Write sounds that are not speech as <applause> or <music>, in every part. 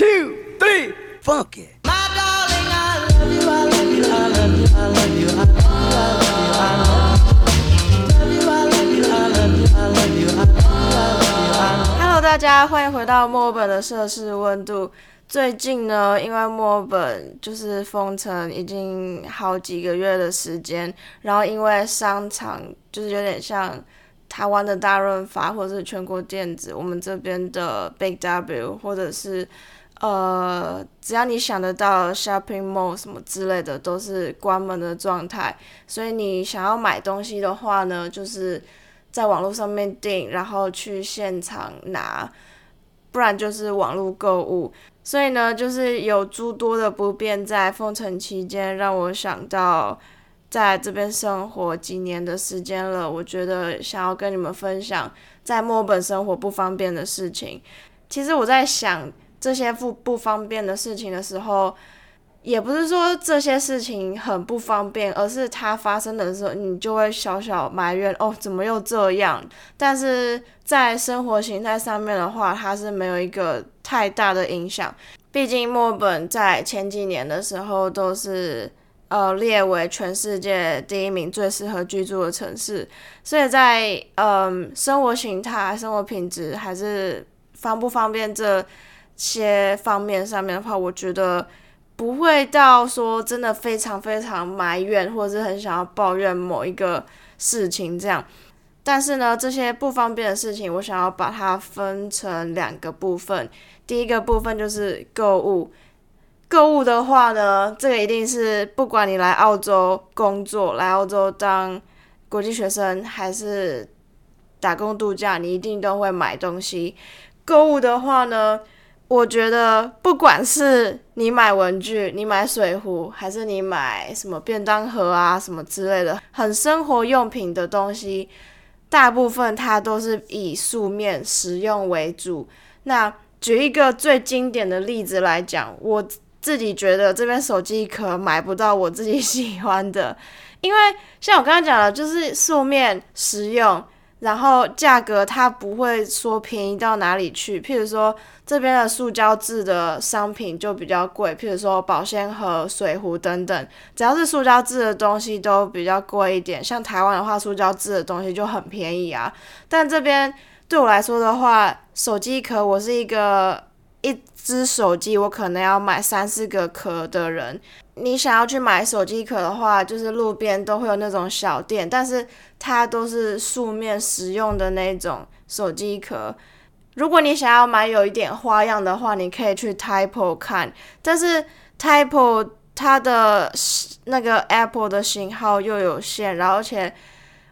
two, three, funky. Hello，大家欢迎回到墨尔本的摄氏温度。最近呢，因为墨尔本就是封城已经好几个月的时间，然后因为商场就是有点像台湾的大润发或者是全国电子，我们这边的 Big W 或者是呃，只要你想得到 shopping mall 什么之类的，都是关门的状态。所以你想要买东西的话呢，就是在网络上面订，然后去现场拿，不然就是网络购物。所以呢，就是有诸多的不便，在封城期间让我想到，在这边生活几年的时间了，我觉得想要跟你们分享在墨尔本生活不方便的事情。其实我在想这些不不方便的事情的时候，也不是说这些事情很不方便，而是它发生的时候，你就会小小埋怨哦，怎么又这样？但是在生活形态上面的话，它是没有一个太大的影响。毕竟墨尔本在前几年的时候都是呃列为全世界第一名最适合居住的城市，所以在嗯生活形态、生活品质还是方不方便这些方面上面的话，我觉得不会到说真的非常非常埋怨，或者是很想要抱怨某一个事情这样。但是呢，这些不方便的事情，我想要把它分成两个部分。第一个部分就是购物，购物的话呢，这个一定是不管你来澳洲工作、来澳洲当国际学生，还是打工度假，你一定都会买东西。购物的话呢，我觉得不管是你买文具、你买水壶，还是你买什么便当盒啊什么之类的，很生活用品的东西。大部分它都是以素面实用为主。那举一个最经典的例子来讲，我自己觉得这边手机壳买不到我自己喜欢的，因为像我刚刚讲的，就是素面实用。然后价格它不会说便宜到哪里去，譬如说这边的塑胶制的商品就比较贵，譬如说保鲜盒、水壶等等，只要是塑胶制的东西都比较贵一点。像台湾的话，塑胶制的东西就很便宜啊。但这边对我来说的话，手机壳我是一个一只手机我可能要买三四个壳的人。你想要去买手机壳的话，就是路边都会有那种小店，但是它都是素面实用的那种手机壳。如果你想要买有一点花样的话，你可以去 Type 看，但是 Type 它的那个 Apple 的型号又有限，然后而且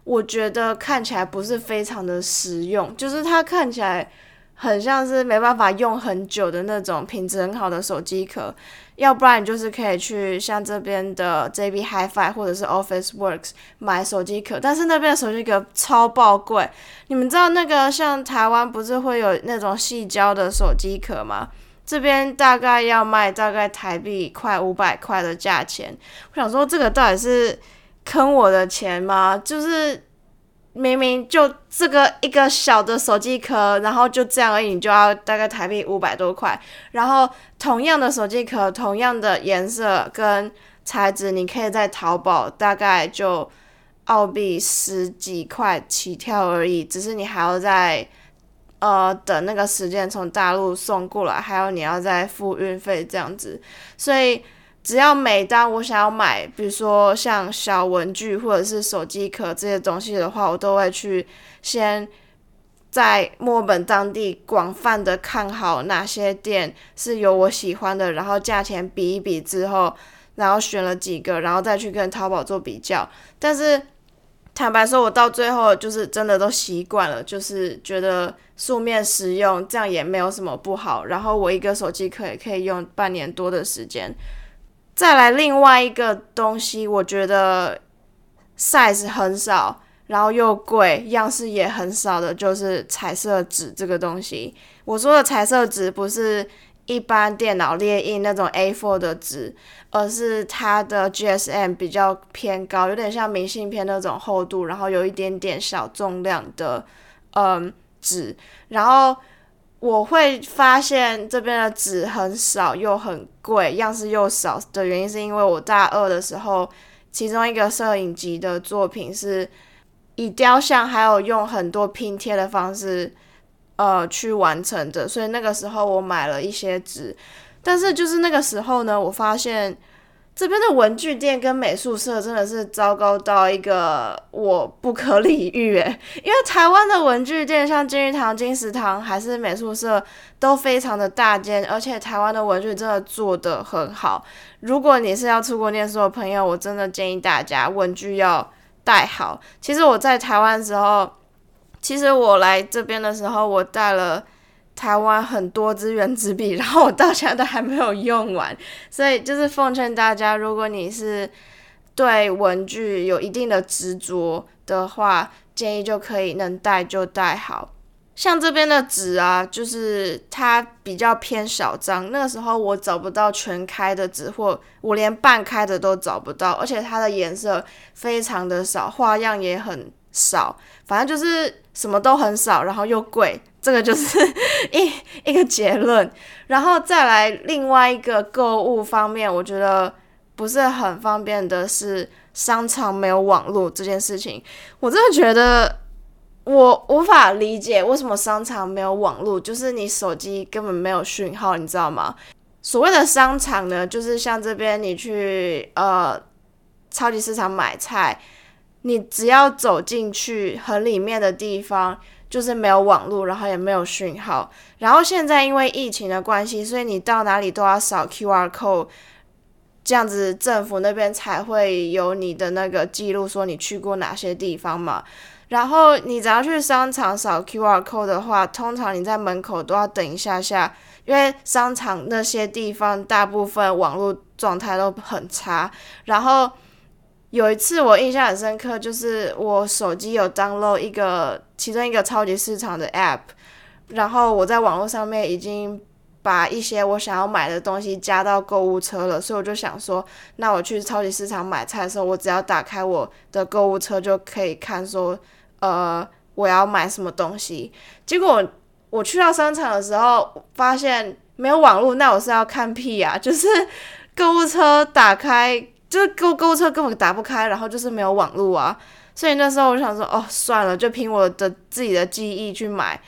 我觉得看起来不是非常的实用，就是它看起来很像是没办法用很久的那种品质很好的手机壳。要不然你就是可以去像这边的 JB Hi-Fi 或者是 Office Works 买手机壳，但是那边的手机壳超爆贵。你们知道那个像台湾不是会有那种细胶的手机壳吗？这边大概要卖大概台币快五百块的价钱。我想说这个到底是坑我的钱吗？就是。明明就这个一个小的手机壳，然后就这样而已，你就要大概台币五百多块。然后同样的手机壳，同样的颜色跟材质，你可以在淘宝大概就澳币十几块起跳而已。只是你还要在呃等那个时间从大陆送过来，还有你要再付运费这样子，所以。只要每当我想要买，比如说像小文具或者是手机壳这些东西的话，我都会去先在墨尔本当地广泛的看好哪些店是有我喜欢的，然后价钱比一比之后，然后选了几个，然后再去跟淘宝做比较。但是坦白说，我到最后就是真的都习惯了，就是觉得素面实用，这样也没有什么不好。然后我一个手机壳也可以用半年多的时间。再来另外一个东西，我觉得 size 很少，然后又贵，样式也很少的，就是彩色纸这个东西。我说的彩色纸不是一般电脑列印那种 A4 的纸，而是它的 GSM 比较偏高，有点像明信片那种厚度，然后有一点点小重量的嗯纸。然后我会发现这边的纸很少又很贵，样式又少的原因，是因为我大二的时候，其中一个摄影集的作品是以雕像还有用很多拼贴的方式，呃，去完成的，所以那个时候我买了一些纸，但是就是那个时候呢，我发现。这边的文具店跟美术社真的是糟糕到一个我不可理喻诶，<laughs> 因为台湾的文具店像金玉堂、金石堂还是美术社都非常的大间，而且台湾的文具真的做得很好。如果你是要出国念书的朋友，我真的建议大家文具要带好。其实我在台湾的时候，其实我来这边的时候，我带了。台湾很多支原子笔，然后我到现在都还没有用完，所以就是奉劝大家，如果你是对文具有一定的执着的话，建议就可以能带就带好。像这边的纸啊，就是它比较偏小张，那个时候我找不到全开的纸，或我连半开的都找不到，而且它的颜色非常的少，花样也很少，反正就是什么都很少，然后又贵。这个就是 <laughs> 一一个结论，然后再来另外一个购物方面，我觉得不是很方便的是商场没有网络这件事情。我真的觉得我无法理解为什么商场没有网络，就是你手机根本没有讯号，你知道吗？所谓的商场呢，就是像这边你去呃超级市场买菜，你只要走进去很里面的地方。就是没有网络，然后也没有讯号。然后现在因为疫情的关系，所以你到哪里都要扫 QR code，这样子政府那边才会有你的那个记录，说你去过哪些地方嘛。然后你只要去商场扫 QR code 的话，通常你在门口都要等一下下，因为商场那些地方大部分网络状态都很差。然后有一次我印象很深刻，就是我手机有 download 一个。其中一个超级市场的 App，然后我在网络上面已经把一些我想要买的东西加到购物车了，所以我就想说，那我去超级市场买菜的时候，我只要打开我的购物车就可以看说，呃，我要买什么东西。结果我去到商场的时候，发现没有网络，那我是要看屁呀！就是购物车打开，就是购购物车根本打不开，然后就是没有网络啊。所以那时候我想说，哦，算了，就凭我的自己的记忆去买。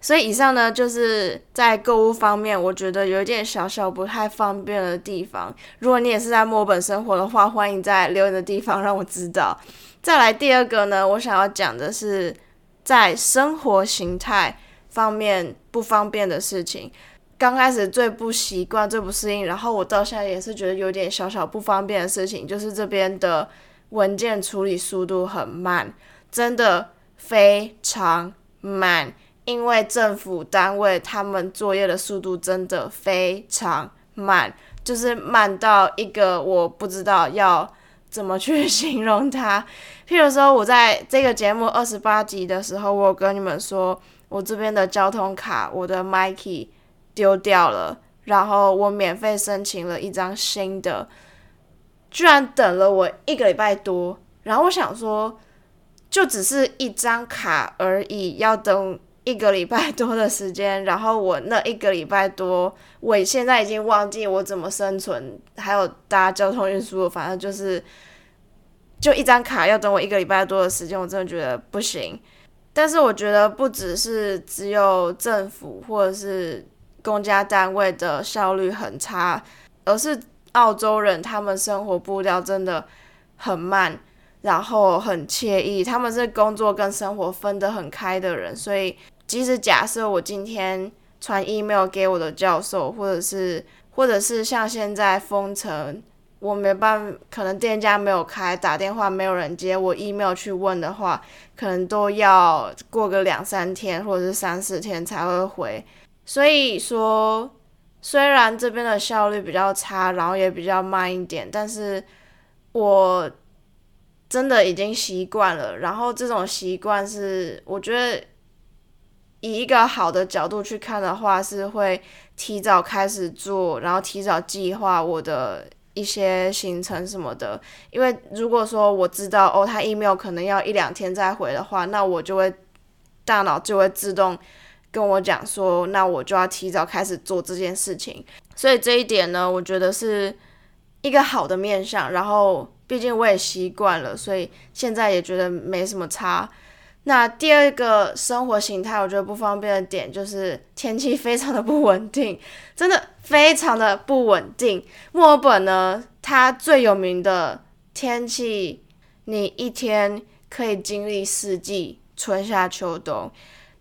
所以以上呢，就是在购物方面，我觉得有一点小小不太方便的地方。如果你也是在墨尔本生活的话，欢迎在留言的地方让我知道。再来第二个呢，我想要讲的是在生活形态方面不方便的事情。刚开始最不习惯、最不适应，然后我到现在也是觉得有点小小不方便的事情，就是这边的。文件处理速度很慢，真的非常慢。因为政府单位他们作业的速度真的非常慢，就是慢到一个我不知道要怎么去形容它。譬如说，我在这个节目二十八集的时候，我跟你们说，我这边的交通卡，我的 Mikey 丢掉了，然后我免费申请了一张新的。居然等了我一个礼拜多，然后我想说，就只是一张卡而已，要等一个礼拜多的时间，然后我那一个礼拜多，我现在已经忘记我怎么生存，还有搭交通运输，反正就是就一张卡要等我一个礼拜多的时间，我真的觉得不行。但是我觉得不只是只有政府或者是公家单位的效率很差，而是。澳洲人他们生活步调真的很慢，然后很惬意。他们是工作跟生活分得很开的人，所以即使假设我今天传 email 给我的教授，或者是或者是像现在封城，我没办法，可能店家没有开，打电话没有人接，我 email 去问的话，可能都要过个两三天或者是三四天才会回。所以说。虽然这边的效率比较差，然后也比较慢一点，但是我真的已经习惯了。然后这种习惯是，我觉得以一个好的角度去看的话，是会提早开始做，然后提早计划我的一些行程什么的。因为如果说我知道哦，他 email 可能要一两天再回的话，那我就会大脑就会自动。跟我讲说，那我就要提早开始做这件事情。所以这一点呢，我觉得是一个好的面向。然后，毕竟我也习惯了，所以现在也觉得没什么差。那第二个生活形态，我觉得不方便的点就是天气非常的不稳定，真的非常的不稳定。墨尔本呢，它最有名的天气，你一天可以经历四季，春夏秋冬。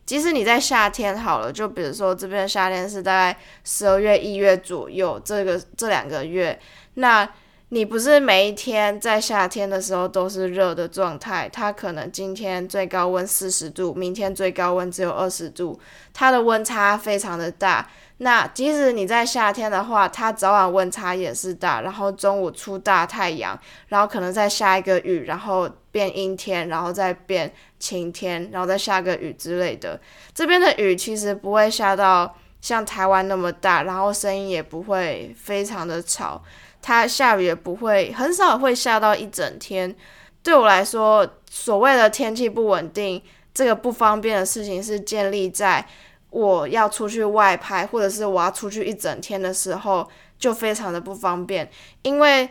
即使你在夏天好了，就比如说这边夏天是大概十二月、一月左右，这个这两个月，那。你不是每一天在夏天的时候都是热的状态，它可能今天最高温四十度，明天最高温只有二十度，它的温差非常的大。那即使你在夏天的话，它早晚温差也是大，然后中午出大太阳，然后可能再下一个雨，然后变阴天，然后再变晴天，然后再下个雨之类的。这边的雨其实不会下到像台湾那么大，然后声音也不会非常的吵。它下雨也不会很少会下到一整天。对我来说，所谓的天气不稳定，这个不方便的事情是建立在我要出去外拍，或者是我要出去一整天的时候，就非常的不方便。因为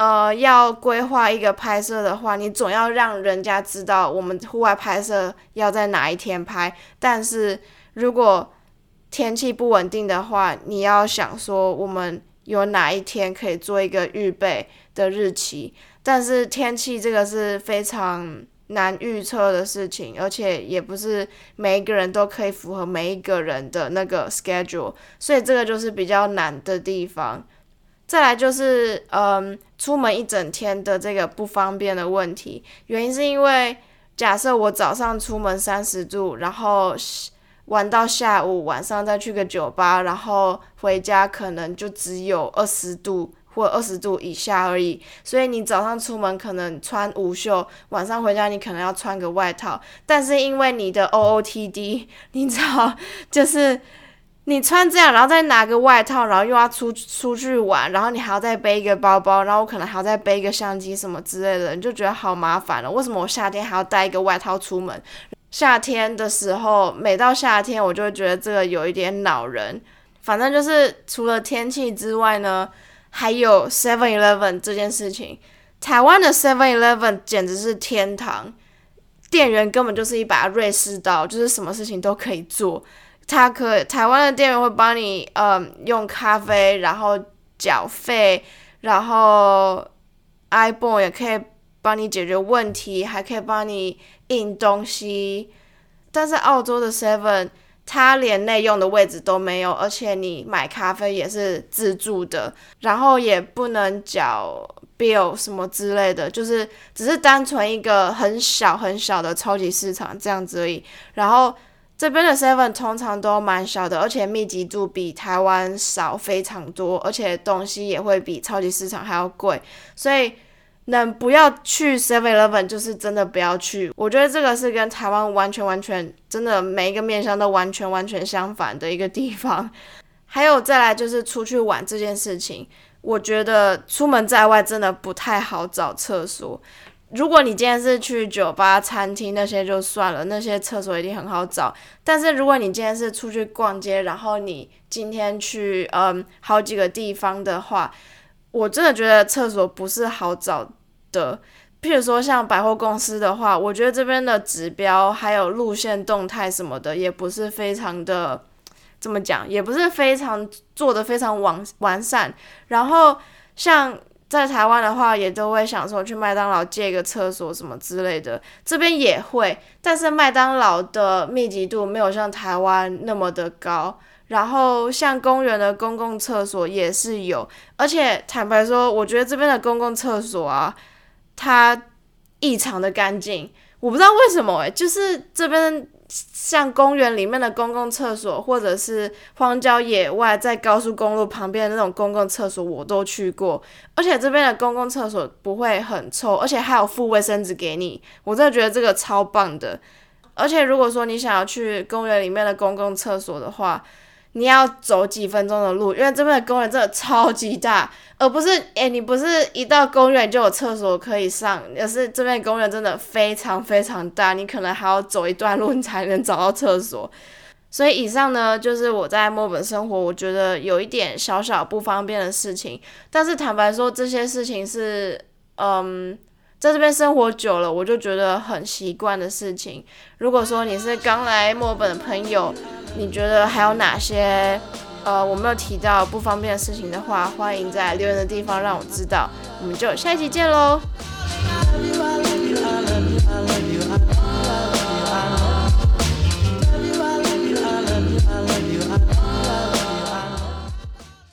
呃，要规划一个拍摄的话，你总要让人家知道我们户外拍摄要在哪一天拍。但是如果天气不稳定的话，你要想说我们。有哪一天可以做一个预备的日期？但是天气这个是非常难预测的事情，而且也不是每一个人都可以符合每一个人的那个 schedule，所以这个就是比较难的地方。再来就是，嗯，出门一整天的这个不方便的问题，原因是因为假设我早上出门三十度，然后。玩到下午，晚上再去个酒吧，然后回家可能就只有二十度或二十度以下而已。所以你早上出门可能穿无袖，晚上回家你可能要穿个外套。但是因为你的 OOTD，你知道，就是你穿这样，然后再拿个外套，然后又要出出去玩，然后你还要再背一个包包，然后我可能还要再背一个相机什么之类的，你就觉得好麻烦了。为什么我夏天还要带一个外套出门？夏天的时候，每到夏天，我就会觉得这个有一点恼人。反正就是除了天气之外呢，还有 Seven Eleven 这件事情。台湾的 Seven Eleven 简直是天堂，店员根本就是一把瑞士刀，就是什么事情都可以做。他可台湾的店员会帮你，嗯，用咖啡，然后缴费，然后 iPhone 也可以帮你解决问题，还可以帮你。印东西，但是澳洲的 Seven 它连内用的位置都没有，而且你买咖啡也是自助的，然后也不能缴 bill 什么之类的，就是只是单纯一个很小很小的超级市场这样子而已。然后这边的 Seven 通常都蛮小的，而且密集度比台湾少非常多，而且东西也会比超级市场还要贵，所以。能不要去 Seven Eleven，就是真的不要去。我觉得这个是跟台湾完全完全真的每一个面向都完全完全相反的一个地方。还有再来就是出去玩这件事情，我觉得出门在外真的不太好找厕所。如果你今天是去酒吧、餐厅那些就算了，那些厕所一定很好找。但是如果你今天是出去逛街，然后你今天去嗯好几个地方的话，我真的觉得厕所不是好找。的，譬如说像百货公司的话，我觉得这边的指标还有路线动态什么的，也不是非常的，怎么讲，也不是非常做的非常完完善。然后像在台湾的话，也都会想说去麦当劳借个厕所什么之类的，这边也会，但是麦当劳的密集度没有像台湾那么的高。然后像公园的公共厕所也是有，而且坦白说，我觉得这边的公共厕所啊。它异常的干净，我不知道为什么诶，就是这边像公园里面的公共厕所，或者是荒郊野外在高速公路旁边的那种公共厕所，我都去过，而且这边的公共厕所不会很臭，而且还有附卫生纸给你，我真的觉得这个超棒的。而且如果说你想要去公园里面的公共厕所的话，你要走几分钟的路，因为这边的公园真的超级大，而不是诶，你不是一到公园就有厕所可以上，而是这边公园真的非常非常大，你可能还要走一段路你才能找到厕所。所以以上呢，就是我在墨本生活，我觉得有一点小小不方便的事情。但是坦白说，这些事情是，嗯，在这边生活久了，我就觉得很习惯的事情。如果说你是刚来墨本的朋友，你觉得还有哪些呃我没有提到不方便的事情的话欢迎在留言的地方让我知道。我们就下一期见喽